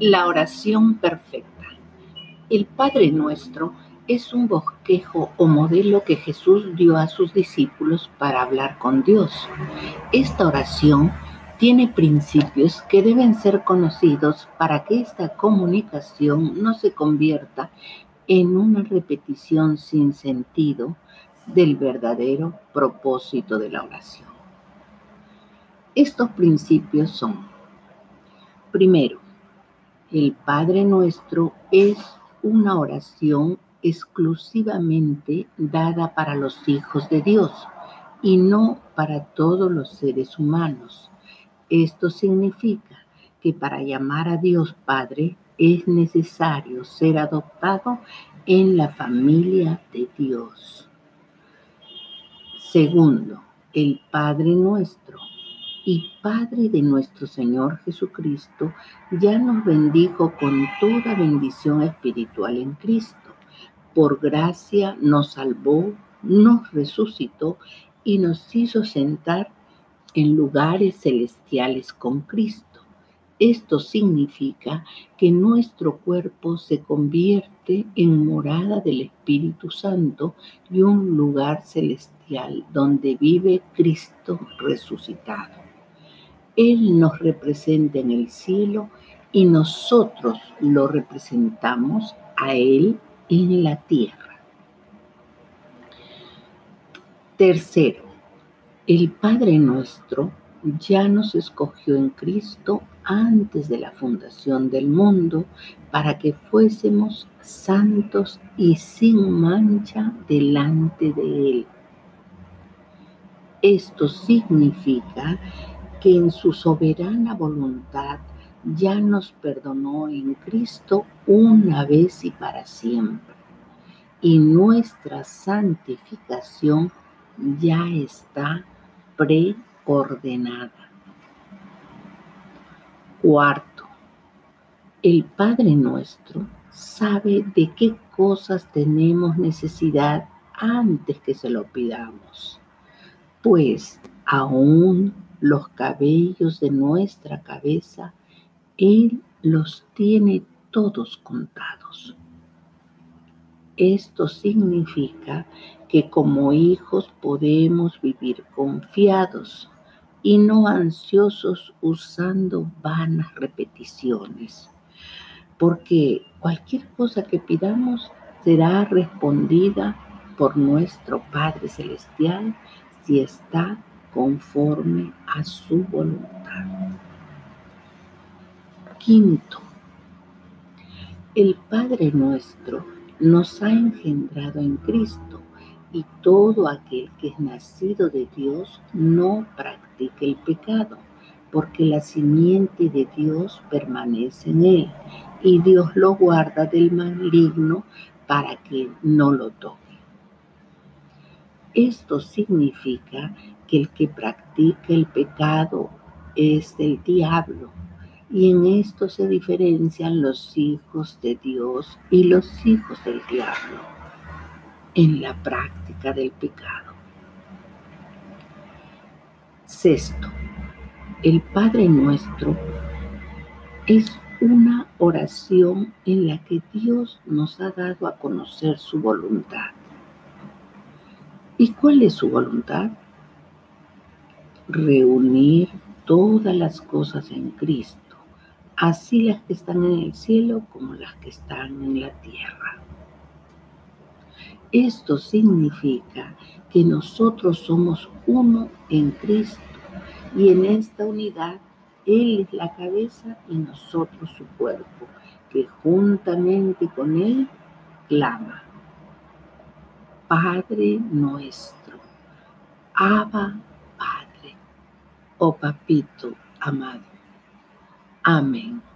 La oración perfecta. El Padre Nuestro es un bosquejo o modelo que Jesús dio a sus discípulos para hablar con Dios. Esta oración tiene principios que deben ser conocidos para que esta comunicación no se convierta en una repetición sin sentido del verdadero propósito de la oración. Estos principios son, primero, el Padre Nuestro es una oración exclusivamente dada para los hijos de Dios y no para todos los seres humanos. Esto significa que para llamar a Dios Padre es necesario ser adoptado en la familia de Dios. Segundo, el Padre nuestro y Padre de nuestro Señor Jesucristo ya nos bendijo con toda bendición espiritual en Cristo. Por gracia nos salvó, nos resucitó y nos hizo sentar en lugares celestiales con Cristo. Esto significa que nuestro cuerpo se convierte en morada del Espíritu Santo y un lugar celestial donde vive Cristo resucitado. Él nos representa en el cielo y nosotros lo representamos a Él en la tierra. Tercero, el Padre nuestro ya nos escogió en Cristo antes de la fundación del mundo para que fuésemos santos y sin mancha delante de Él. Esto significa que en su soberana voluntad ya nos perdonó en Cristo una vez y para siempre. Y nuestra santificación ya está preordenada. Cuarto, el Padre nuestro sabe de qué cosas tenemos necesidad antes que se lo pidamos, pues aún los cabellos de nuestra cabeza, Él los tiene todos contados. Esto significa que como hijos podemos vivir confiados y no ansiosos usando vanas repeticiones, porque cualquier cosa que pidamos será respondida por nuestro Padre Celestial si está conforme a su voluntad. Quinto, el Padre nuestro nos ha engendrado en Cristo y todo aquel que es nacido de Dios no practica el pecado, porque la simiente de Dios permanece en él y Dios lo guarda del maligno para que no lo toque. Esto significa que el que practica el pecado es del diablo. Y en esto se diferencian los hijos de Dios y los hijos del diablo en la práctica del pecado. Sexto, el Padre nuestro es una oración en la que Dios nos ha dado a conocer su voluntad. ¿Y cuál es su voluntad? Reunir todas las cosas en Cristo, así las que están en el cielo como las que están en la tierra. Esto significa que nosotros somos uno en Cristo y en esta unidad Él es la cabeza y nosotros su cuerpo, que juntamente con Él clama. Padre nuestro, Abba oh papito amado. Amén.